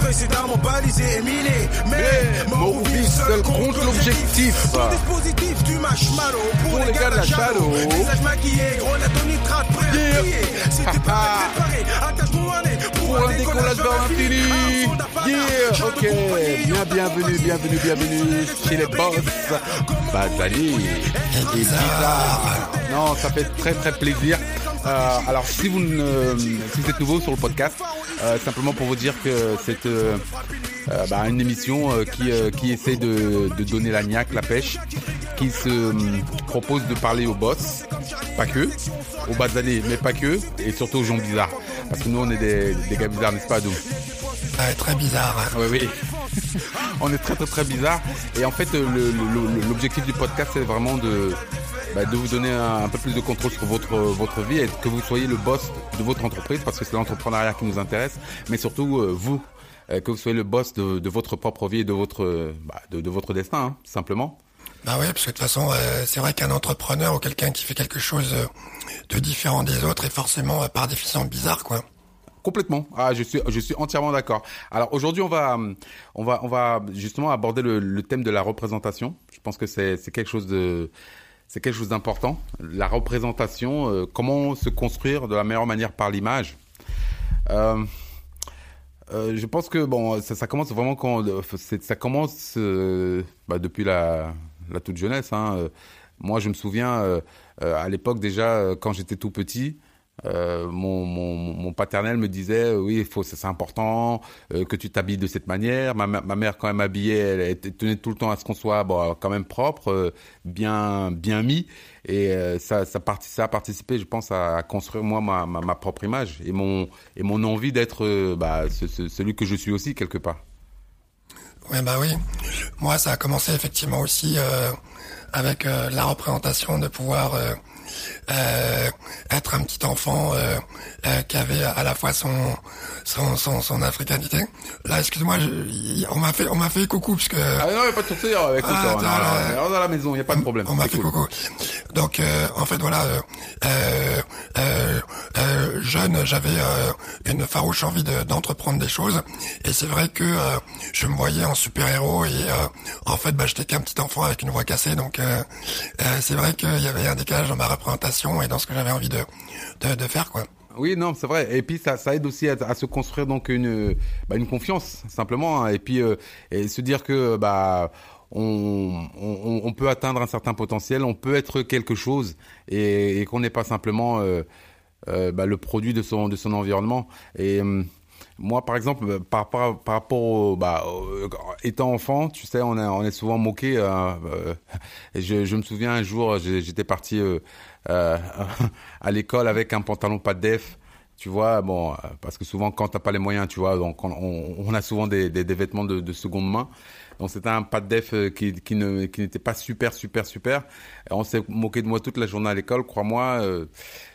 précédemment balisé et miné. Mais vie, seul contre l'objectif. Ton dispositif du marshmallow pour, les gars de la shadow. Visage maquillé, grenade au nitrate, prêt à Yeah. plier. Si t'es pas préparé, attache-toi un nez Pour un décollage vers l'infini. Yeah, ok. Bien, bienvenue, bienvenue, bienvenue chez les boss. Bizarre. Non, ça fait très très plaisir. Euh, alors si vous ne, si vous êtes nouveau sur le podcast, euh, simplement pour vous dire que c'est euh, euh, bah, une émission qui, qui essaie de, de donner la niaque, la pêche, qui se propose de parler aux boss, pas que, aux basalés, mais pas que, et surtout aux gens bizarres. Parce que nous on est des, des gars bizarres, n'est-ce pas, Ouais, très bizarre. oui, oui. On est très très très bizarre. Et en fait, l'objectif du podcast, c'est vraiment de, bah, de vous donner un, un peu plus de contrôle sur votre, votre vie et que vous soyez le boss de votre entreprise parce que c'est l'entrepreneuriat qui nous intéresse. Mais surtout, euh, vous, euh, que vous soyez le boss de, de votre propre vie et de votre, euh, bah, de, de votre destin, hein, simplement. Bah oui, parce que de toute façon, euh, c'est vrai qu'un entrepreneur ou quelqu'un qui fait quelque chose euh, de différent des autres est forcément, euh, par définition, bizarre, quoi. Complètement. Ah, je suis, je suis entièrement d'accord. Alors aujourd'hui, on va, on va, on va justement aborder le, le thème de la représentation. Je pense que c'est, c'est quelque chose de, c'est quelque chose d'important. La représentation, euh, comment se construire de la meilleure manière par l'image. Euh, euh, je pense que bon, ça, commence vraiment quand, ça commence bah, depuis la, toute jeunesse. Hein. Moi, je me souviens à l'époque déjà quand j'étais tout petit. Euh, mon, paternel me disait euh, oui faut c'est important euh, que tu t'habilles de cette manière. Ma, mère quand elle m'habillait elle, tenait tout le temps à ce qu'on soit bon, quand même propre bien bien mis. Et ça a participé je pense à, construire moi ma, ma, propre image et mon et mon envie d'être bah, ce- ce- celui que je suis aussi quelque part. Ouais, bah oui. Moi, ça a commencé effectivement aussi avec la représentation de pouvoir euh, être un petit enfant euh, euh, qui avait à la fois son son son, son africanité. Là, excuse-moi, y- on m'a fait on m'a fait coucou parce que ah non n'y a pas de souci euh, écoute Ah, on, là. on la maison n'y a pas de problème On m'a fait cool. coucou. Donc euh, en fait voilà, euh, euh, euh, euh, jeune, j'avais euh, une farouche envie de- d'entreprendre des choses, et c'est vrai que euh, je me voyais en super héros et euh, en fait bah, j'étais qu'un petit enfant avec une voix cassée, donc euh, euh, c'est vrai qu'il y avait un décalage dans ma représentation et dans ce que j'avais envie de, de faire quoi. Oui, non, c'est vrai. Et puis ça, ça aide aussi à, se construire donc une, bah, une confiance simplement, hein. et puis euh, se dire que bah on, on, peut atteindre un certain potentiel, on peut être quelque chose, et, et qu'on n'est pas simplement euh, euh, bah, le produit de son de son environnement. Et hum, moi, par exemple, euh, par, rapport par rapport au, bah, étant enfant, tu sais, on, est souvent moqué. euh, euh, je, me souviens un jour, j'étais parti à l'école avec un pantalon pas de def. Tu vois, bon, parce que souvent quand t'as pas les moyens, tu vois, donc on, a souvent des, des, vêtements de, de seconde main. Donc c'était un pas de def qui, qui qui n'était pas super super super. On s'est moqué de moi toute la journée à l'école, crois-moi.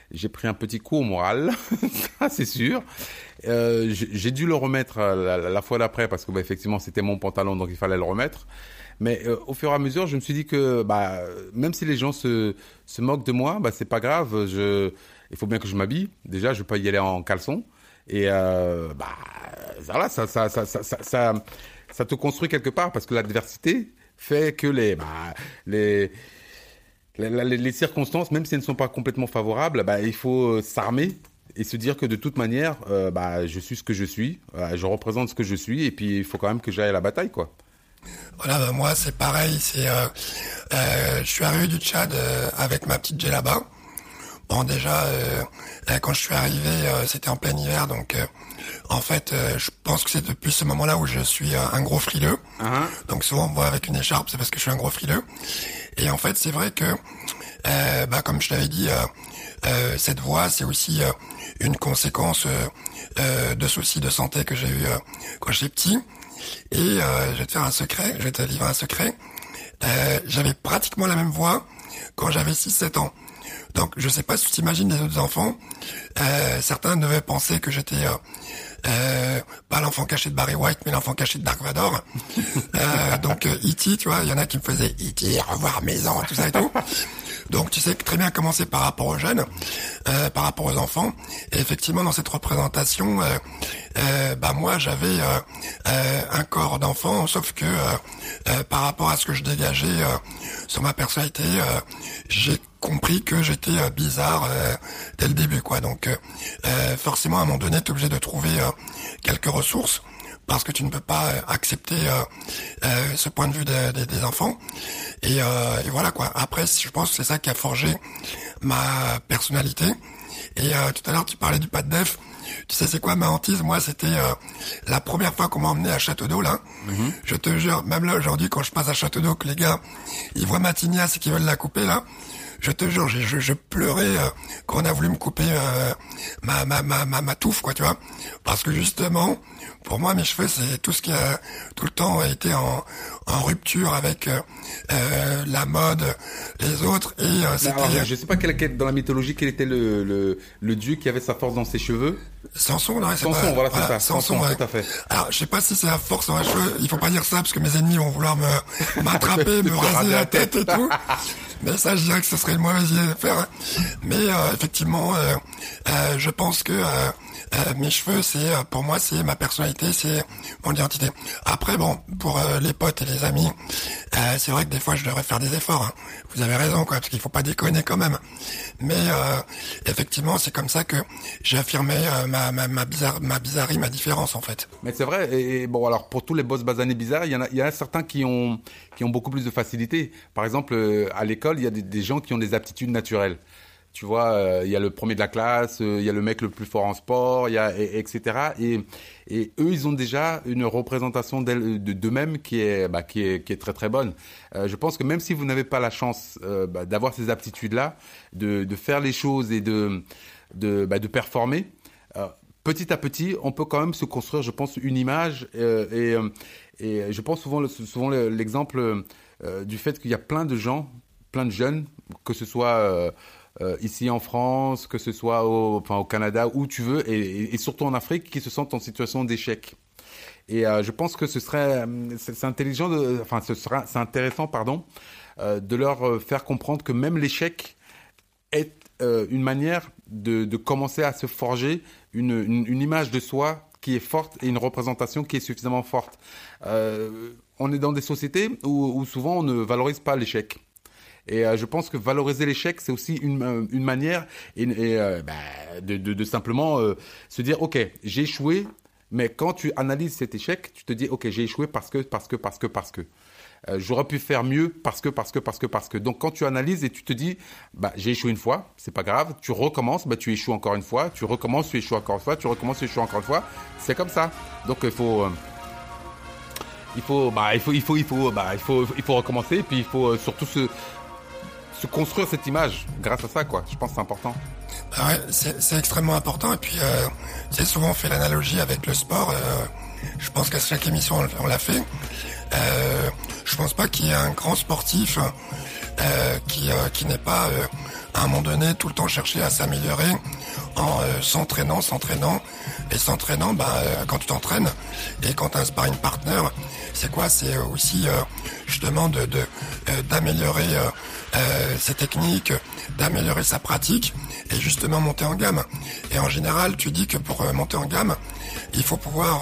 j'ai pris un petit coup au moral, c'est sûr. Euh, j'ai dû le remettre euh, la, fois d'après parce que bah, effectivement c'était mon pantalon donc il fallait le remettre. Mais euh, au fur et à mesure, je me suis dit que bah, même si les gens se, moquent de moi, bah, c'est pas grave. Il faut bien que je m'habille. Déjà, je vais pas y aller en caleçon. Et bah, voilà, ça, te construit quelque part parce que l'adversité fait que les, circonstances, même si elles ne sont pas complètement favorables, il faut s'armer et se dire que de toute manière, euh, bah, je suis ce que je suis, euh, je représente ce que je suis, et puis il faut quand même que j'aille à la bataille, quoi. Voilà, bah, moi c'est pareil, c'est euh, euh, je suis arrivé du Tchad avec ma petite là-bas. Bon déjà quand je suis arrivé c'était en plein hiver donc en fait je pense que c'est depuis ce moment-là où je suis un gros frileux. Hein Donc souvent on me voit avec une écharpe c'est parce que je suis un gros frileux. Et en fait c'est vrai que bah, comme je t'avais dit euh, cette voix c'est aussi euh, une conséquence euh, euh, de soucis de santé que j'ai eu euh, quand j'étais petit. Et je vais te faire un secret, je vais te livrer un secret. J'avais pratiquement la même voix quand j'avais 6-7 ans. Donc je sais pas si tu t'imagines les autres enfants. Certains devaient penser que j'étais pas l'enfant caché de Barry White, mais l'enfant caché de Dark Vador. Donc E.T., tu vois, il y en a qui me faisaient E.T., revoir maison, tout ça et tout. Donc tu sais très bien commencer par rapport aux jeunes, euh, par rapport aux enfants. Effectivement, dans cette représentation, euh, euh, bah moi j'avais un corps d'enfant, sauf que par rapport à ce que je dégageais sur ma personnalité, j'ai compris que j'étais bizarre dès le début, quoi. Donc forcément, à un moment donné, tu es obligé de trouver quelques ressources parce que tu ne peux pas euh, accepter euh, euh, ce point de vue des enfants. Et, voilà quoi. Après, je pense que c'est ça qui a forgé ma personnalité. Et tout à l'heure, tu parlais du pas de def. Tu sais, c'est quoi ma hantise? Moi, c'était la première fois qu'on m'a emmené à Château d'eau, là. Mhm. Je te jure, même là, aujourd'hui, quand je passe à Château d'eau, que les gars, ils voient ma tignasse et qu'ils veulent la couper, là, je te jure, je, je, pleurais quand on a voulu me couper ma, ma, ma, ma, ma touffe, quoi, tu vois. Parce que justement, pour moi, mes cheveux, c'est tout ce qui a tout le temps été en, en rupture avec euh, euh la mode, les autres. Et euh, c'était. Je sais pas quel, dans la mythologie quel était le, le, le, dieu qui avait sa force dans ses cheveux? Samson, non, Samson, pas, voilà, c'est ça. Samson, tout à fait. Alors, je sais pas si c'est la force dans les cheveux. Il faut pas dire ça parce que mes ennemis vont vouloir me m'attraper, me raser la tête et tout. Mais ça, je dirais que ce serait le mauvais idée de faire. Mais euh, effectivement, euh, je pense que euh, mes cheveux, c'est euh, pour moi, c'est ma personnalité, c'est mon identité. Après, bon, pour euh, les potes et les amis, c'est vrai que des fois, je devrais faire des efforts. Hein. Vous avez raison, quoi, parce qu'il faut pas déconner quand même. Mais effectivement, c'est comme ça que j'ai affirmé ma, bizarre, ma bizarrerie, ma différence, en fait. Mais c'est vrai. Et, bon, alors pour tous les boss basanés bizarres, il y en a, y a certains qui ont qui ont beaucoup plus de facilité. Par exemple, à l'école, il y a des gens qui ont des aptitudes naturelles. Tu vois, euh, il y a le premier de la classe, euh, il y a le mec le plus fort en sport, il y a et, etc. Et, eux, ils ont déjà une représentation d'eux-mêmes qui est bah, qui est qui est très très bonne. Euh, je pense que même si vous n'avez pas la chance bah, d'avoir ces aptitudes-là, de, de faire les choses et de de, bah, de performer, petit à petit, on peut quand même se construire, je pense, une image. et, et je pense souvent souvent l'exemple du fait qu'il y a plein de gens, plein de jeunes, que ce soit euh, ici en France, que ce soit au, Canada, où tu veux, et, surtout en Afrique, qui se sentent en situation d'échec. Et euh, je pense que ce serait, c'est intelligent, enfin, ce sera, c'est intéressant, pardon, euh, de leur faire comprendre que même l'échec est une manière de, commencer à se forger une, une, image de soi qui est forte et une représentation qui est suffisamment forte. on est dans des sociétés où souvent on ne valorise pas l'échec. Et euh, je pense que valoriser l'échec, c'est aussi une, euh, une manière et, euh, bah, de, de, de, simplement se dire, ok, j'ai échoué, mais quand tu analyses cet échec, tu te dis, ok, j'ai échoué parce que, parce que, parce que, parce que. J'aurais pu faire mieux parce que, parce que, parce que, parce que. Donc quand tu analyses et tu te dis, bah j'ai échoué une fois, c'est pas grave. Tu recommences, bah tu échoues encore une fois. Tu recommences, tu échoues encore une fois. Tu recommences, tu échoues encore une fois. C'est comme ça. Donc il faut il faut bah il faut il faut il faut bah il faut il faut recommencer et puis il faut surtout se construire cette image grâce à ça, quoi. Je pense que c'est important. Ah ouais, c'est extrêmement important. Et puis, euh, c'est souvent fait l'analogie avec le sport. Euh, je pense qu'à chaque émission, on, l'a fait. Euh, je pense pas qu'il y ait un grand sportif euh, qui, euh, qui n'est pas, à un moment donné, tout le temps cherché à s'améliorer en s'entraînant, s'entraînant et s'entraînant. Bah, quand tu t'entraînes et quand tu as un sparring partner, c'est quoi? C'est aussi justement d'améliorer euh, ses techniques, d'améliorer sa pratique et justement monter en gamme. Et en général, tu dis que pour euh, monter en gamme, il faut pouvoir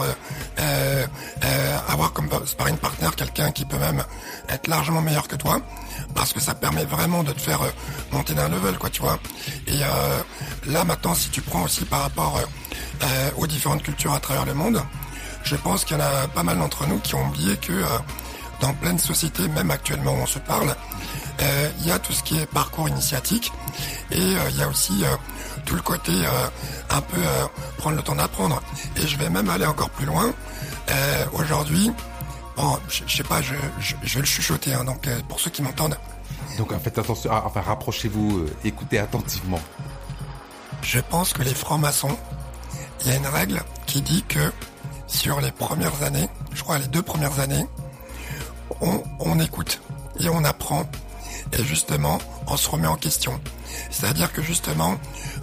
euh, avoir comme sparring partner quelqu'un qui peut même être largement meilleur que toi parce que ça permet vraiment de te faire monter d'un level quoi tu vois et là maintenant si tu prends aussi par rapport aux différentes cultures à travers le monde je pense qu'il y en a pas mal d'entre nous qui ont oublié que dans plein de sociétés même actuellement où on se parle euh, il y a tout ce qui est parcours initiatique et euh, il y a aussi euh, tout le côté un peu prendre le temps d'apprendre. Et je vais même aller encore plus loin. Aujourd'hui, bon, je, sais pas, je, vais le chuchoter, hein, donc pour ceux qui m'entendent. Donc faites attention, ah, enfin rapprochez-vous, écoutez attentivement. Je pense que les francs-maçons, il y a une règle qui dit que sur les premières années, je crois les deux premières années, on, on écoute et on apprend et justement on se remet en question. C'est-à-dire que justement,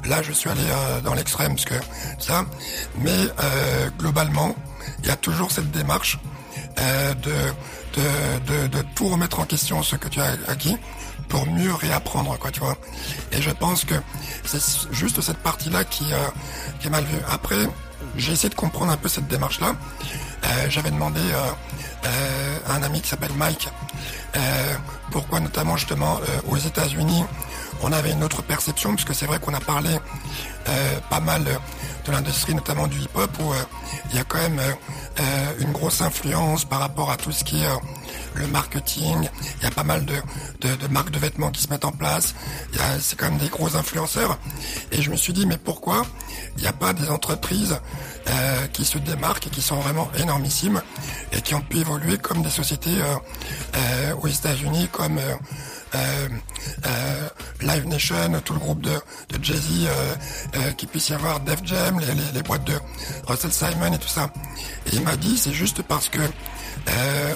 là je suis allé euh, dans l'extrême, parce que ça, mais euh, globalement, il y a toujours cette démarche euh, de, de, de, tout remettre en question ce que tu as acquis pour mieux réapprendre, quoi, tu vois. Et je pense que c'est juste cette partie-là qui, est mal vue. Après, j'ai essayé de comprendre un peu cette démarche-là. J'avais demandé euh, euh, un ami qui s'appelle Mike. Euh, pourquoi notamment justement aux États-Unis on avait une autre perception, puisque c'est vrai qu'on a parlé pas mal de l'industrie, notamment du hip-hop, où il y a quand même une grosse influence par rapport à tout ce qui est le marketing. Il y a pas mal de, de, marques de vêtements qui se mettent en place. C'est quand même des gros influenceurs. Et je me suis dit, mais pourquoi il n'y a pas des entreprises euh, qui se démarquent et qui sont vraiment énormissimes et qui ont pu évoluer comme des sociétés euh, euh, aux États-Unis, comme Live Nation, tout le groupe de, de Jay-Z, qui puisse y avoir Def Jam, les, les, boîtes de Russell Simon et tout ça. Et il m'a dit, c'est juste parce que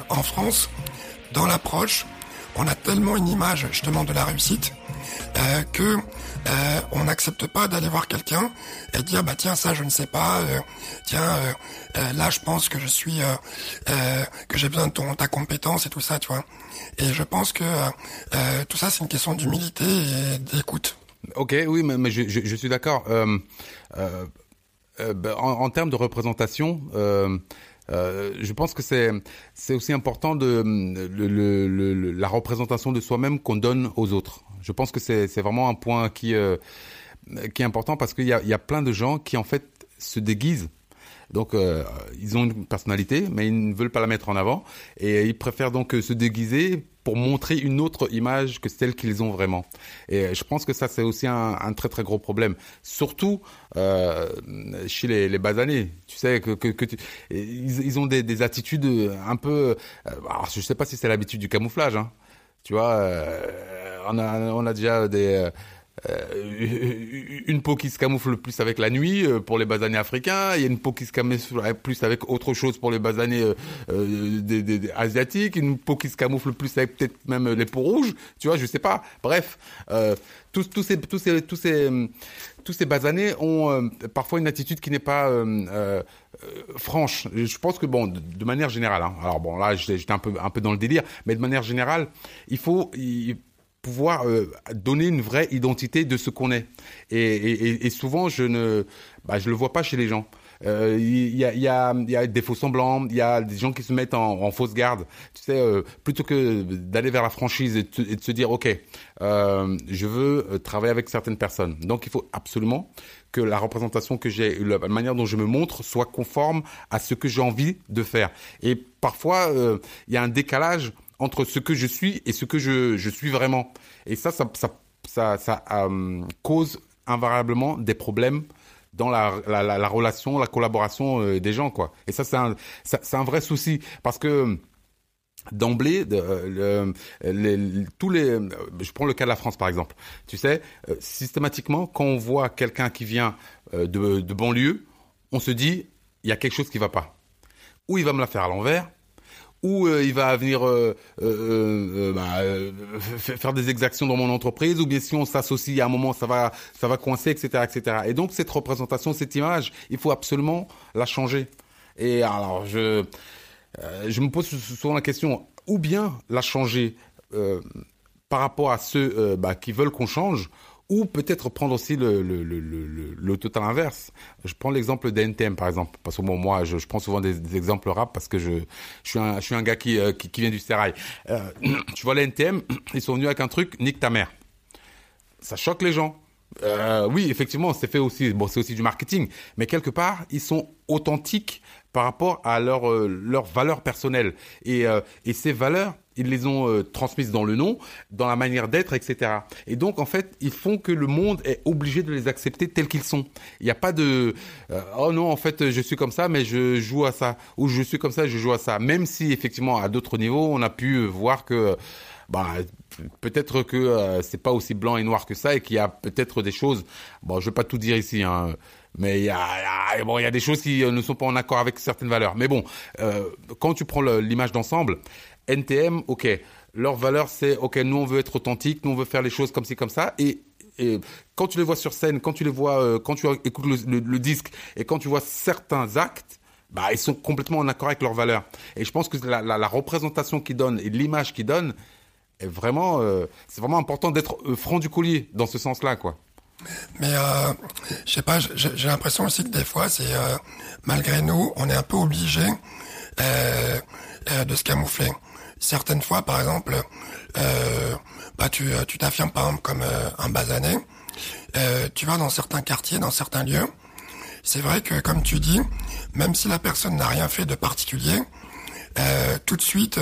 en France, dans l'approche, on a tellement une image justement de la réussite euh, que euh, on n'accepte pas d'aller voir quelqu'un et dire bah tiens ça je ne sais pas euh, tiens là je pense que je suis que j'ai besoin de ta compétence et tout ça tu vois. Et je pense que tout ça c'est une question d'humilité et d'écoute. Ok oui mais, je, suis d'accord. Ben, en, termes de représentation euh, je pense que c'est c'est aussi important de la représentation de soi-même qu'on donne aux autres. Je pense que c'est vraiment un point qui euh, qui est important parce qu'il y a y a plein de gens qui en fait se déguisent. Donc euh, ils ont une personnalité, mais ils ne veulent pas la mettre en avant et ils préfèrent donc se déguiser pour montrer une autre image que celle qu'ils ont vraiment. Et je pense que ça, c'est aussi un, très très gros problème, surtout euh, chez les, les basanés. Tu sais que, ils, ils, ont des, des, attitudes un peu. Euh, alors, je sais pas si c'est l'habitude du camouflage. Hein. Tu vois, euh, on a on a déjà des euh, une peau qui se camoufle plus avec la nuit euh, pour les basanés africains, il y a une peau qui se camoufle plus avec autre chose pour les basanés euh, asiatiques, une peau qui se camoufle plus avec peut-être même les peaux rouges, tu vois, je sais pas. Bref, tous, ces basanés ont parfois une attitude qui n'est pas franche. Je pense que bon, de, manière générale, hein, alors bon là j'étais un peu un peu dans le délire, mais de manière générale, il faut pouvoir euh, donner une vraie identité de ce qu'on est. Et, et, et, souvent, je ne, bah, je le vois pas chez les gens. Euh, il y, a, y, a, y, a, des faux semblants, il y a des gens qui se mettent en, en fausse garde. Tu sais, euh, plutôt que d'aller vers la franchise et, de se dire, ok, euh, je veux travailler avec certaines personnes. Donc, il faut absolument que la représentation que j'ai, la manière dont je me montre, soit conforme à ce que j'ai envie de faire. Et parfois, il y a un décalage entre ce que je suis et ce que je, je suis vraiment. Et ça, ça, ça, ça, euh, cause invariablement des problèmes dans la, la, la, relation, la collaboration euh, des gens, quoi. Et ça, c'est un, un vrai souci parce que d'emblée, euh, tous les, je prends le cas de la France par exemple. Tu sais, systématiquement, quand on voit quelqu'un qui vient de, de banlieue, on se dit, il y a quelque chose qui va pas. Ou il va me la faire à l'envers, ou euh, il va venir euh, euh, bah, faire des exactions dans mon entreprise, ou bien si on s'associe à un moment, ça va, ça va coincer, etc., etc. Et donc cette représentation, cette image, il faut absolument la changer. Et alors je, je me pose souvent la question, ou bien la changer par rapport à ceux bah, qui veulent qu'on change, ou peut-être prendre aussi le, le, le, le, total inverse. Je prends l'exemple d'NTM par exemple, parce que bon, moi je, je prends souvent des, exemples rap parce que je, je, suis, un, je suis un gars qui, euh, qui, vient du sérail. Euh, tu vois les NTM, ils sont venus avec un truc, nique ta mère. Ça choque les gens. Euh, oui, effectivement, c'est fait aussi. Bon, c'est aussi du marketing, mais quelque part, ils sont authentiques par rapport à leur euh, leurs valeurs personnelles et euh, et ces valeurs ils les ont euh, transmises dans le nom, dans la manière d'être, etc. Et donc, en fait, ils font que le monde est obligé de les accepter tels qu'ils sont. Il n'y a pas de euh, oh non, en fait, je suis comme ça, mais je joue à ça, ou je suis comme ça, je joue à ça. Même si effectivement, à d'autres niveaux, on a pu voir que bah peut-être que euh, c'est pas aussi blanc et noir que ça, et qu'il y a peut-être des choses. Bon, je vais pas tout dire ici, hein. Mais il y a, bon, il y a des choses qui ne sont pas en accord avec certaines valeurs. Mais bon, euh, quand tu prends l'image d'ensemble, NTM, ok, leur valeur c'est ok, nous on veut être authentique, nous on veut faire les choses comme ci comme ça, et, quand tu les vois sur scène, quand tu les vois, euh, quand tu écoutes le, disque et quand tu vois certains actes, bah ils sont complètement en accord avec leurs valeurs. Et je pense que la, la, représentation qu'ils donnent et l'image qu'ils donnent, est vraiment, c'est vraiment important d'être franc du collier dans ce sens-là, quoi. Mais euh, je sais pas, j'ai l'impression aussi que des fois, c'est malgré nous, on est un peu obligé de se camoufler. Certaines fois, par exemple, bah tu tu t'affirmes par exemple comme un basané. tu vas dans certains quartiers, dans certains lieux, c'est vrai que, comme tu dis, même si la personne n'a rien fait de particulier, euh, tout de suite,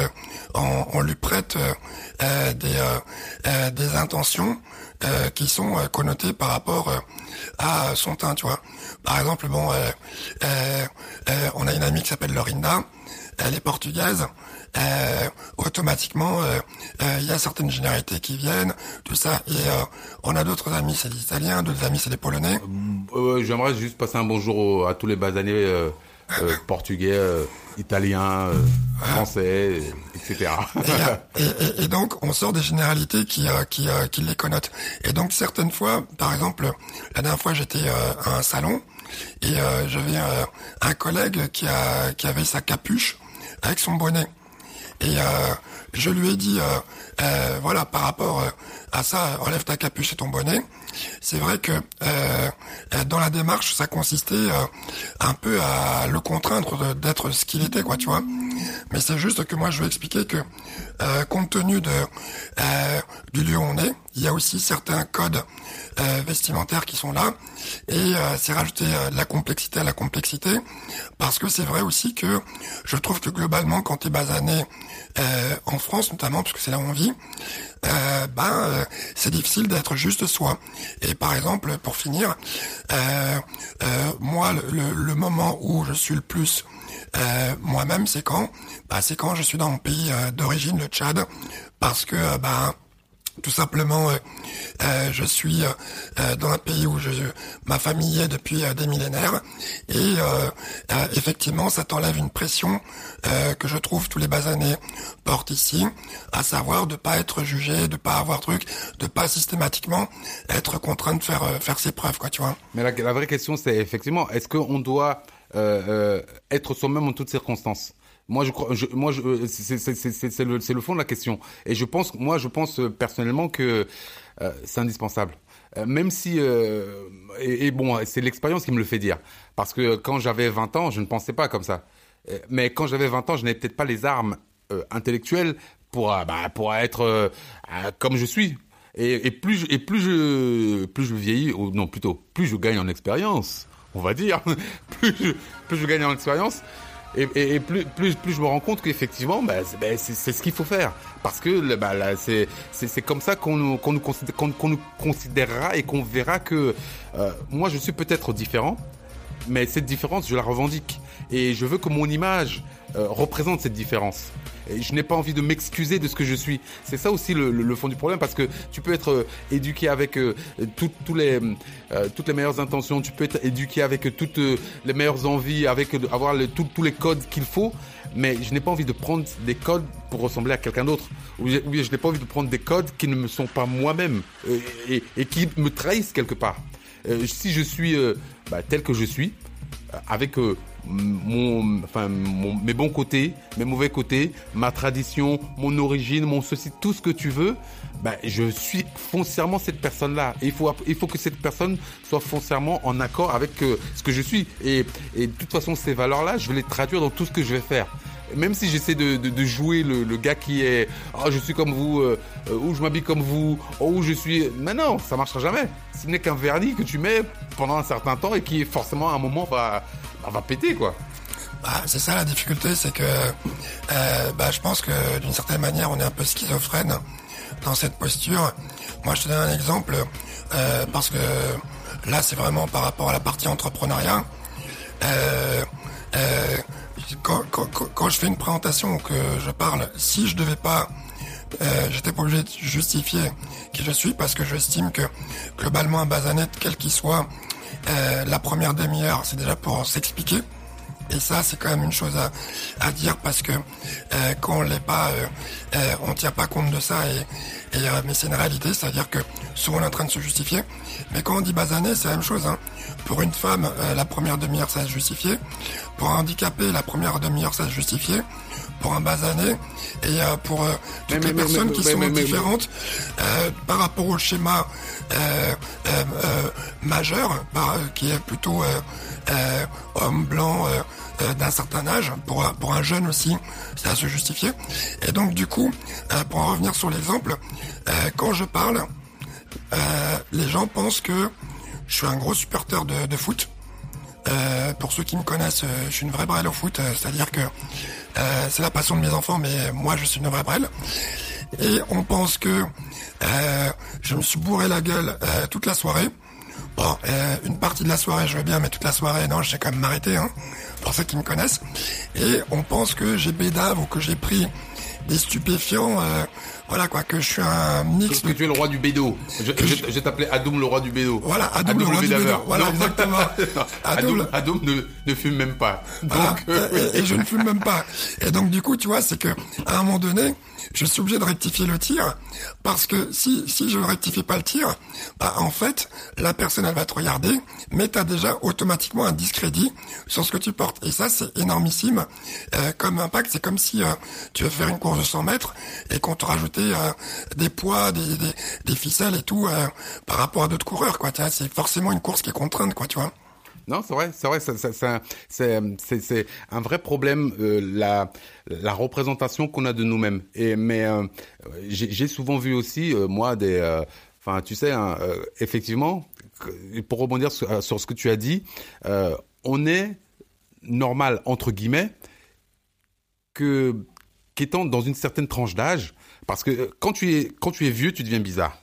on, lui prête euh, des, euh, des intentions qui sont connotées par rapport à son teint, tu vois. Par exemple, bon, on a une amie qui s'appelle Lorinda, elle est portugaise, euh, automatiquement, euh, euh, il y a certaines généralités qui viennent, tout ça. Et on a d'autres amis, c'est des Italiens, d'autres amis, c'est des Polonais. J'aimerais juste passer un bonjour à tous les basanés portugais, italiens, français, etc. Et, donc, on sort des généralités qui, qui, qui les connotent. Et donc, certaines fois, par exemple, la dernière fois, j'étais à un salon et j'avais un collègue qui, a, qui avait sa capuche avec son bonnet. Et euh, je lui ai dit, euh, euh, voilà, par rapport à ça, enlève ta capuche et ton bonnet. C'est vrai que dans la démarche, ça consistait un peu à le contraindre d'être ce qu'il était, quoi, tu vois. Mais c'est juste que moi, je veux expliquer que, compte tenu de du lieu où on est, il y a aussi certains codes vestimentaires qui sont là, et c'est rajouter de la complexité à la complexité, parce que c'est vrai aussi que je trouve que globalement, quand tu es basané euh, en France notamment, puisque c'est là où on vit, euh, ben euh, c'est difficile d'être juste soi. Et par exemple, pour finir, moi le, le, moment où je suis le plus moi-même, c'est quand? Bah, C'est quand je suis dans mon pays d'origine, le Tchad, parce que ben tout simplement, euh, euh, je suis euh, dans un pays où ma famille est depuis des millénaires et effectivement, ça t'enlève une pression que je trouve tous les basanés portent ici, à savoir de pas être jugé, de pas avoir truc, de pas systématiquement être contraint de faire faire ses preuves, quoi, tu vois. Mais la, la vraie question, c'est effectivement, est-ce qu'on doit être soi-même en toutes circonstances? Moi, je crois, je, moi, je, euh, c'est le, le fond de la question. Et je pense, moi, je pense euh, personnellement que euh, c'est indispensable. même si, euh, et, bon, c'est l'expérience qui me le fait dire. Parce que quand j'avais 20 ans, je ne pensais pas comme ça. Mais quand j'avais 20 ans, je n'avais peut-être pas les armes intellectuelles pour, bah, pour être comme je suis. Et, et, plus je, et plus je plus je vieillis ou non plutôt plus je gagne en expérience on va dire plus je, plus je gagne en expérience et, et, plus, plus, plus je me rends compte qu'effectivement, bah, c'est bah, ce qu'il faut faire. Parce que bah, c'est comme ça qu'on nous, qu'on nous, qu'on nous considérera et qu'on verra que euh, moi, je suis peut-être différent, mais cette différence, je la revendique. Et je veux que mon image euh, représente cette différence. Je n'ai pas envie de m'excuser de ce que je suis. C'est ça aussi le, fond du problème, parce que tu peux être euh, éduqué avec euh, les, euh, toutes les meilleures intentions, tu peux être éduqué avec toutes les meilleures envies, avec avoir tous les codes qu'il faut, mais je n'ai pas envie de prendre des codes pour ressembler à quelqu'un d'autre. Ou, je n'ai pas envie de prendre des codes qui ne me sont pas moi-même et, et, qui me trahissent quelque part. si je suis bah, tel que je suis, avec mon, enfin, mes bons côtés, mes mauvais côtés, ma tradition, mon origine, mon ceci, tout ce que tu veux, ben, je suis foncièrement cette personne-là. il faut, il faut que cette personne soit foncièrement en accord avec euh, ce que je suis. Et, et de toute façon, ces valeurs-là, je vais les traduire dans tout ce que je vais faire même si j'essaie de, de, jouer le, le, gars qui est oh, je suis comme vous euh, euh, ou je m'habille comme vous ou je suis mais non ça marchera jamais ce n'est qu'un vernis que tu mets pendant un certain temps et qui forcément à un moment va va péter quoi. Bah, c'est ça la difficulté, c'est que euh, bah, je pense que d'une certaine manière on est un peu schizophrène dans cette posture. Moi je te donne un exemple parce que là c'est vraiment par rapport à la partie entrepreneuriat. Quand, je fais une présentation que je parle, si je devais pas euh, j'étais pas obligé de justifier qui je suis parce que j'estime que globalement un basanet, quel qu'il soit, euh, la première demi-heure, c'est déjà pour s'expliquer. Et ça, c'est quand même une chose à, dire parce que euh, quand on l'est pas, euh, on tient pas compte de ça. Et, mais c'est une réalité, c'est-à-dire que souvent on est en train de se justifier. Mais quand on dit basané, c'est la même chose. Hein. Pour une femme, euh, la première demi-heure, ça se justifier. Pour un handicapé, la première demi-heure, ça se justifier. Pour un basané et euh, pour euh, toutes les personnes qui sont différentes par rapport au schéma majeur, qui est plutôt homme blanc d'un certain âge, pour, pour un jeune aussi, ça va se justifier. Et donc du coup, pour en revenir sur l'exemple, quand je parle, les gens pensent que je suis un gros supporter de, foot. Euh, pour ceux qui me connaissent, euh, je suis une vraie brêle au foot, euh, c'est-à-dire que euh, c'est la passion de mes enfants, mais moi je suis une vraie brêle. Et on pense que je me suis bourré la gueule toute la soirée. Bon, une partie de la soirée je vais bien, mais toute la soirée, non, je sais quand même m'arrêter, hein, pour ceux qui me connaissent. Et on pense que j'ai bédave ou que j'ai pris des stupéfiants voilà quoi, que je suis un mix. Que, tu es le roi du bédo. Je, je, t'appelais Adoum le roi du bédo. Voilà, Adoum, le roi du bédo. Voilà, exactement. Adoum, Adoum ne, ne, fume même pas. Donc, et, et, je ne fume même pas. Et donc du coup, tu vois, c'est que à un moment donné, je suis obligé de rectifier le tir parce que si si je ne rectifie pas le tir, bah en fait la personne elle va te regarder, mais tu as déjà automatiquement un discrédit sur ce que tu portes et ça c'est énormissime euh, comme impact. C'est comme si euh, tu veux faire une course de 100 mètres et qu'on te rajoutait euh, des poids, des, des, des, ficelles et tout par rapport à d'autres coureurs quoi. C'est forcément une course qui est contrainte quoi, tu vois. Non, c'est vrai, c'est vrai, c'est un vrai problème euh, la représentation qu'on a de nous-mêmes. Mais euh, j'ai souvent vu aussi euh, moi des, enfin tu sais, hein, effectivement, pour rebondir sur, ce que tu as dit, on est normal entre guillemets qu'étant dans une certaine tranche d'âge, parce que quand tu es vieux, tu deviens bizarre.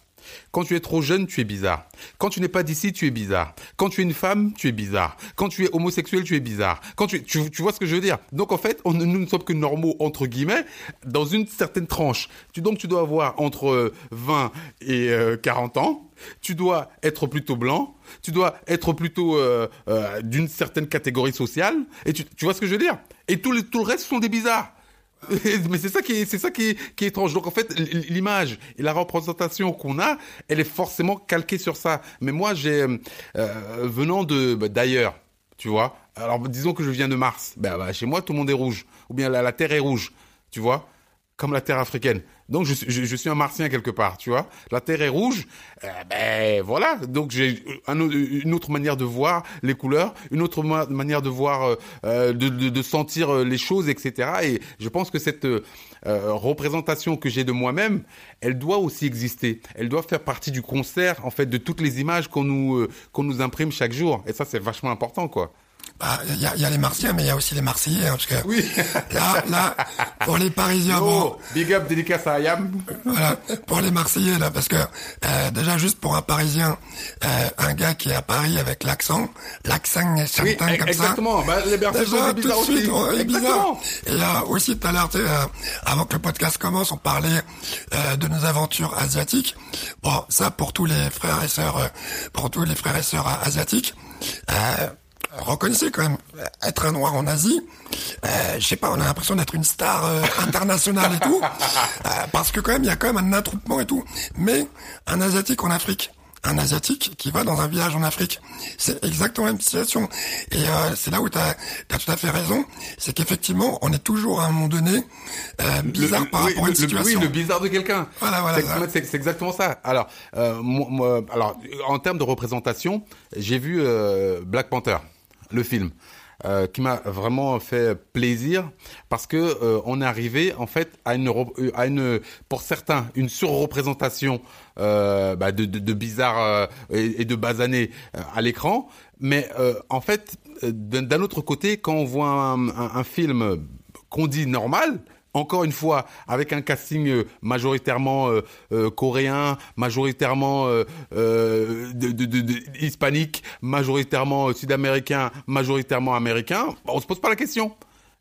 Quand tu es trop jeune, tu es bizarre. Quand tu n'es pas d'ici, tu es bizarre. Quand tu es une femme, tu es bizarre. Quand tu es homosexuel, tu es bizarre. Quand tu, tu, vois ce que je veux dire? Donc en fait, on, nous ne sommes que normaux entre guillemets dans une certaine tranche. Tu, donc tu dois avoir entre 20 et 40 euh, ans. Tu dois être plutôt blanc. Tu dois être plutôt euh, euh, d'une certaine catégorie sociale. Et tu, tu vois ce que je veux dire? Et tout le, tout le reste sont des bizarres. Mais c'est ça qui est, c'est ça qui est, qui est étrange. Donc en fait, l'image et la représentation qu'on a, elle est forcément calquée sur ça. Mais moi, j'ai euh, venant de bah, d'ailleurs, tu vois. Alors disons que je viens de Mars. Ben, bah, chez moi, tout le monde est rouge, ou bien la, la Terre est rouge, tu vois, comme la Terre africaine. Donc je, suis un martien quelque part, tu vois. La terre est rouge, eh ben voilà. Donc j'ai une autre manière de voir les couleurs, une autre manière de voir, euh, euh, de, sentir euh, les choses, etc. Et je pense que cette représentation que j'ai de moi-même, elle doit aussi exister. Elle doit faire partie du concert, en fait, de toutes les images qu'on nous qu'on nous imprime chaque jour. Et ça, c'est vachement important, quoi. Bah, il y a, y a, les Martiens, mais il y a aussi les Marseillais. Hein, parce que oui. là, là, pour les Parisiens, bon, big up, dédicace à Ayam. Voilà, pour les Marseillais là, parce que euh, déjà juste pour un Parisien, euh, un gars qui est à Paris avec l'accent, l'accent est oui, comme exactement. ça. Bah, les Marseillais sont bizarres aussi. Suite, on est bizarre. Et là aussi tout à l'heure, euh, avant que le podcast commence, on parlait euh, de nos aventures asiatiques. Bon, ça pour tous les frères et sœurs, euh, pour tous les frères et sœurs asiatiques. Euh, reconnaissez quand même être un noir en Asie. Euh, je sais pas, on a l'impression d'être une star euh, internationale et tout, euh, parce que quand même il y a quand même un attroupement et tout. Mais un asiatique en Afrique, un asiatique qui va dans un village en Afrique, c'est exactement la même situation. Et euh, c'est là où tu as, tout à fait raison, c'est qu'effectivement on est toujours à un moment donné euh, bizarre par rapport à une situation. Oui, le bizarre de quelqu'un. Voilà, voilà. C'est exactement ça. Alors, moi, alors en termes de représentation, j'ai vu Black Panther le film. Euh, qui m'a vraiment fait plaisir parce que euh, on est arrivé en fait à une à une pour certains une surreprésentation euh, bah, de, de, de bizarres et, de basanés à l'écran mais en fait d'un autre côté quand on voit un, film qu'on dit normal encore une fois, avec un casting euh, majoritairement euh, euh, coréen, majoritairement hispanique, majoritairement sud-américain, majoritairement américain, bah, on se pose pas la question.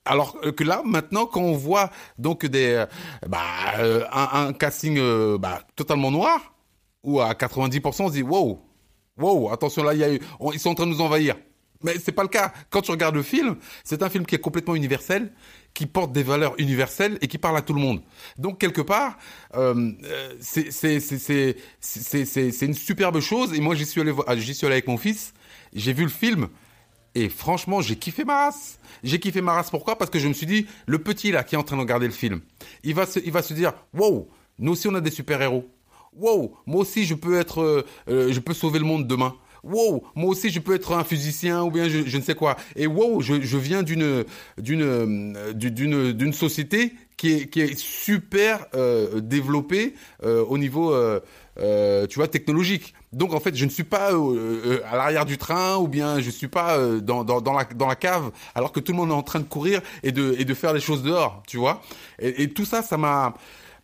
Alors que là, maintenant, quand on voit donc des bah, un, casting bah, totalement noir, ou à 90%, on se dit wow, attention là, y a, ils sont en train de nous envahir. Mais c'est pas le cas. Quand tu regardes le film, c'est un film qui est complètement universel, qui porte des valeurs universelles et qui parle à tout le monde. Donc quelque part, euh, c'est une superbe chose. Et moi j'y suis allé j'y suis allé avec mon fils. J'ai vu le film et franchement j'ai kiffé ma race. J'ai kiffé ma race. Pourquoi? Parce que je me suis dit le petit là qui est en train de regarder le film, il va se dire wow, nous aussi on a des super héros. Wow, moi aussi je peux être, euh, euh, je peux sauver le monde demain wow, moi aussi je peux être un physicien ou bien je, ne sais quoi. Et wow, je, viens d'une d'une d'une société qui est super euh, développée euh, au niveau euh, euh, tu vois technologique. Donc en fait, je ne suis pas euh, à l'arrière du train ou bien je suis pas dans, dans, la dans la cave alors que tout le monde est en train de courir et de et de faire les choses dehors, tu vois. Et, tout ça, ça m'a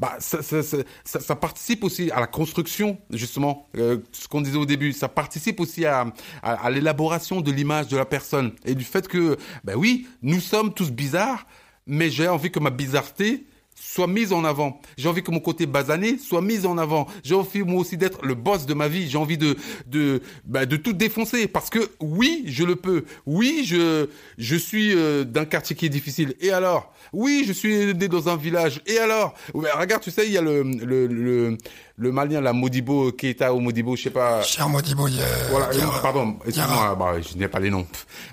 bah, ça, ça, ça, participe aussi à la construction, justement, euh, ce qu'on disait au début. Ça participe aussi à, à, à l'élaboration de l'image de la personne et du fait que, ben oui, nous sommes tous bizarres, mais j'ai envie que ma bizarreté soit mise en avant. J'ai envie que mon côté basané soit mis en avant. J'ai envie moi aussi d'être le boss de ma vie. J'ai envie de de bah, de tout défoncer parce que oui, je le peux. Oui, je je suis euh, d'un quartier qui est difficile. Et alors? Oui, je suis né dans un village. Et alors? Regarde, tu sais, il y a le le, le le malien, la Modibo Keita ou Modibo, je sais pas. Cher Modibo, il y a... Voilà, pardon, excuse-moi, bah, je n'ai pas les noms.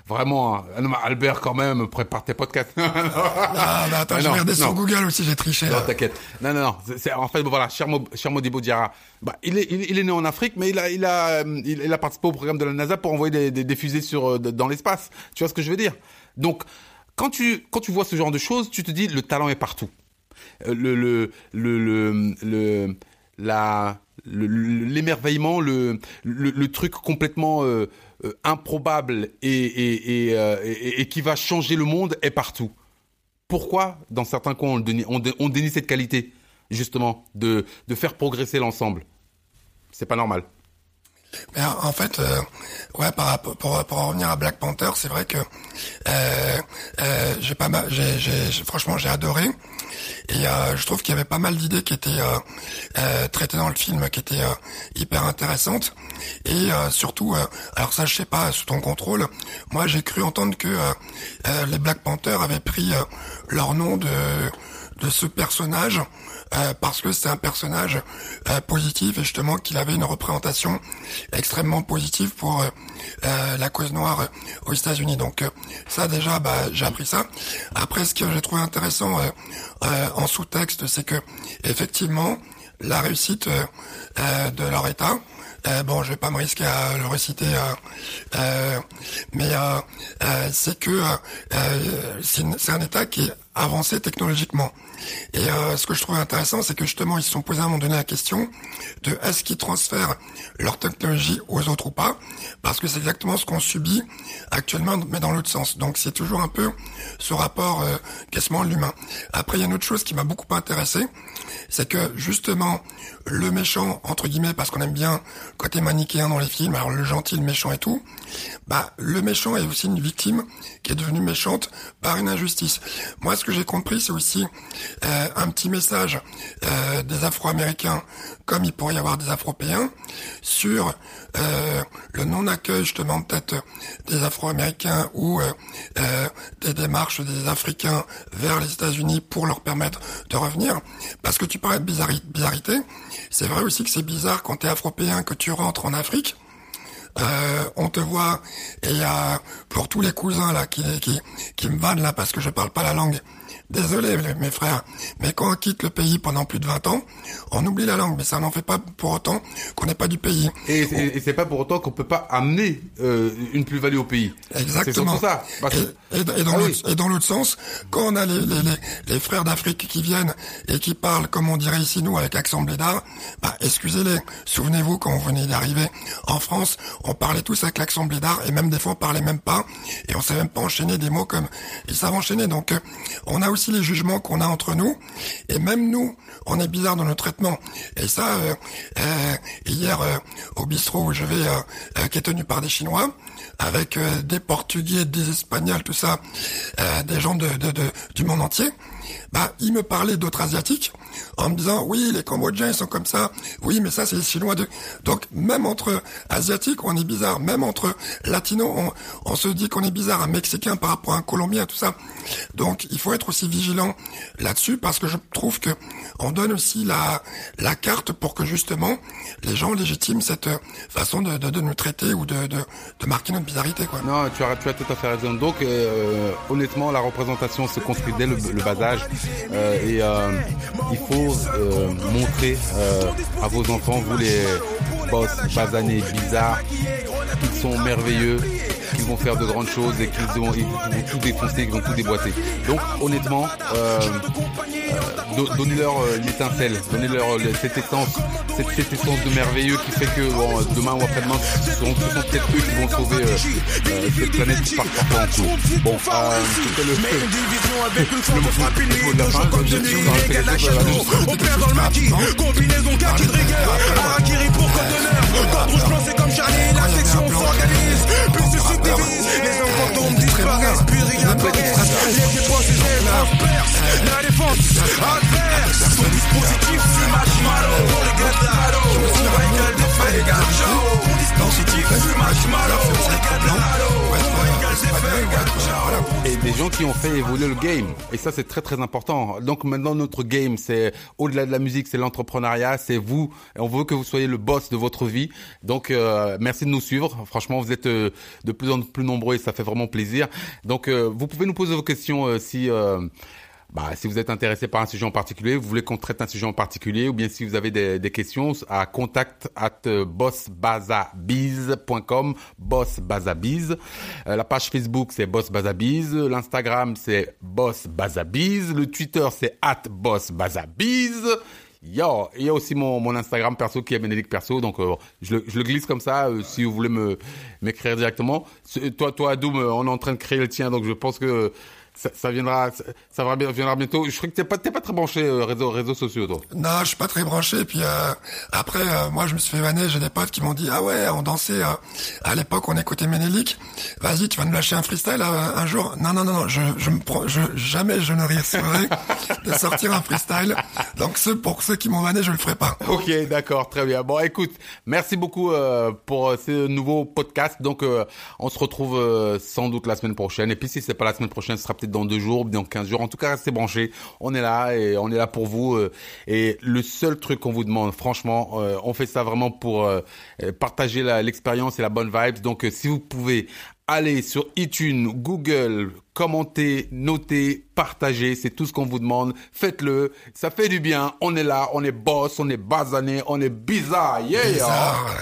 Vraiment, hein. Albert quand même, prépare tes podcasts. non, mais attends, j'ai regardé sur Google aussi, j'ai triché. Non, t'inquiète. Non, non, non. C'est, en fait, voilà, cher, cher Modibo Diarra, bah, il est, il, est né en Afrique, mais il a, il a, il, a participé au programme de la NASA pour envoyer des, des, des fusées sur, dans l'espace. Tu vois ce que je veux dire? Donc, quand tu, quand tu vois ce genre de choses, tu te dis, le talent est partout. Euh, le, le, le, le, le la l'émerveillement, le, le, truc complètement euh, euh, improbable et, et, euh, et, et, qui va changer le monde est partout. Pourquoi, dans certains coins, on dénie, on, on dénie cette qualité, justement, de, de faire progresser l'ensemble? C'est pas normal. Mais en fait, euh, ouais, par, pour, pour en revenir à Black Panther, c'est vrai que euh, euh, j'ai pas mal, j'ai, j'ai, franchement, j'ai adoré. Et euh, je trouve qu'il y avait pas mal d'idées qui étaient euh, euh, traitées dans le film, qui étaient hyper intéressantes. Et surtout, alors ça, je sais pas, sous ton contrôle, moi j'ai cru entendre que les Black Panthers avaient pris leur nom de de ce personnage euh, parce que c'est un personnage euh, positif et justement qu'il avait une représentation extrêmement positive pour euh, la cause noire aux États-Unis. Donc ça déjà, bah, j'ai appris ça. Après, ce que j'ai trouvé intéressant en sous-texte, c'est que effectivement la réussite de leur État, euh, bon, je vais pas me risquer à le reciter, euh, euh, mais c'est que c'est un État qui avancé technologiquement. Et ce que je trouve intéressant, c'est que justement, ils se sont posés à un moment donné la question de est-ce qu'ils transfèrent leur technologie aux autres ou pas, parce que c'est exactement ce qu'on subit actuellement, mais dans l'autre sens. Donc c'est toujours un peu ce rapport euh, quasiment l'humain. Après, il y a une autre chose qui m'a beaucoup intéressé, c'est que justement le méchant entre guillemets, parce qu'on aime bien côté manichéen dans les films, alors le gentil, le méchant et tout, bah le méchant est aussi une victime qui est devenue méchante par une injustice. Moi, ce que j'ai compris, c'est aussi euh, un petit message euh, des Afro-Américains, comme il pourrait y avoir des Afro-Péens, sur euh, le non-accueil justement peut-être des Afro-Américains ou des démarches des Africains vers les États-Unis pour leur permettre de revenir. Parce que tu parlais de bizarrité, c'est vrai aussi que c'est bizarre quand tu es Afro-Péen que tu rentres en Afrique. Euh, on te voit et a pour tous les cousins là qui, qui, qui me vannent là parce que je parle pas la langue Désolé mes frères, mais quand on quitte le pays pendant plus de 20 ans, on oublie la langue, mais ça n'en fait pas pour autant qu'on n'est pas du pays. Et, et, c'est pas pour autant qu'on peut pas amener euh, une plus-value au pays. Exactement. C'est ça. et, et, dans ah dans l'autre sens, quand on a les, les, les, frères d'Afrique qui viennent et qui parlent, comme on dirait ici nous, avec accent blédard, bah excusez-les. Souvenez-vous quand on venait d'arriver en France, on parlait tous avec l'accent blédard et même des fois on parlait même pas et on savait même pas enchaîner des mots comme ils savent enchaîner. Donc euh, on a aussi les jugements qu'on a entre nous, et même nous, on est bizarre dans nos traitements. Et ça, euh, euh, hier euh, au bistrot où je vais, qui est tenu par des Chinois, avec des Portugais, des Espagnols, tout ça, des gens de, du monde entier, bah, il me parlait d'autres asiatiques en me disant oui, les Cambodgiens ils sont comme ça, oui, mais ça c'est les Chinois. De... Donc même entre asiatiques on est bizarre, même entre latinos on, se dit qu'on est bizarre, un Mexicain par rapport à un Colombien, tout ça. Donc il faut être aussi vigilant là-dessus parce que je trouve que on donne aussi la la carte pour que justement les gens légitiment cette façon de, de, de nous traiter ou de, de, de marquer notre bizarreté quoi. Non, tu as, tu as tout à fait raison. Donc euh, honnêtement, la représentation se construit dès le, le bas âge et euh, il faut euh, montrer euh, à vos enfants, vous les boss basanés bizarres, qu'ils sont merveilleux, qu'ils vont faire de grandes choses et qu'ils vont, ils vont tout défoncer, qu'ils vont tout déboîter. Donc honnêtement, euh, euh, donnez-leur euh, l'étincelle, donnez-leur cette essence, cette, cette, essence de merveilleux qui fait que bon, demain ou après-demain, ce seront, ce sont peut-être eux qui vont sauver euh, euh, cette planète qui part parfois en dessous. Bon, euh, c'était le, le, le, le je, on perd dans le Charlie, la section s'organise, puis se subdivise, les enfants tombent, disparaissent, puis rien paraissent, les pieds poissés, les percent, la défense adverse, son dispositif c'est marshmallow, pour les gars de Halo, on va égal des faits, égal Jao, mon dispositif c'est marshmallow, Et des gens qui ont fait évoluer le game. Et ça, c'est très très important. Donc maintenant, notre game, c'est au-delà de la musique, c'est l'entrepreneuriat, c'est vous. On veut que vous soyez le boss de votre vie. Donc euh, merci de nous suivre. Franchement, vous êtes euh, de plus en plus nombreux et ça fait vraiment plaisir. Donc euh, vous pouvez nous poser vos questions euh, si euh, bah, si vous êtes intéressé par un sujet en particulier, vous voulez qu'on traite un sujet en particulier, ou bien si vous avez des, des questions, à contact at bossbazabiz.com, bossbazabiz. Euh, la page Facebook, c'est bossbazabiz. L'Instagram, c'est bossbazabiz. Le Twitter, c'est at bossbazabiz. Yo, il y a aussi mon, mon Instagram perso qui est Bénédicte perso, donc euh, je, le, je le glisse comme ça. euh, si vous voulez me m'écrire directement. Toi, toi, Adoum, euh, on est en train de créer le tien, donc je pense que ça, ça viendra, ça, ça viendra bientôt. Je crois que t'es pas, t'es pas très branché euh, réseaux, réseaux sociaux, toi. Non, je suis pas très branché. Puis euh, après, euh, moi, je me suis fait vanner. J'ai des potes qui m'ont dit ah ouais, on dansait. euh, à l'époque, on écoutait Ménélique. Vas-y, tu vas nous lâcher un freestyle euh, un jour? Non, non, non, non. Je, je me prends, je, jamais je ne risquerai de sortir un freestyle. Donc, ceux, pour ceux qui m'ont vanné, je le ferai pas. Ok, d'accord, très bien. Bon, écoute, merci beaucoup euh, pour ce nouveau podcast. Donc, euh, on se retrouve euh, sans doute la semaine prochaine. Et puis, si c'est pas la semaine prochaine, ce sera peut-être dans deux jours, dans 15 jours. En tout cas, restez branchés. On est là et on est là pour vous. euh, et le seul truc qu'on vous demande, franchement, euh, on fait ça vraiment pour euh, partager l'expérience et la bonne vibes. Donc, si vous pouvez Allez sur iTunes, Google, commentez, notez, partagez, c'est tout ce qu'on vous demande. Faites-le, ça fait du bien. On est là, on est boss, on est basané, on est bizarre. Yeah. Bizarre.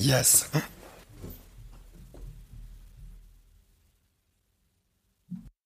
yes.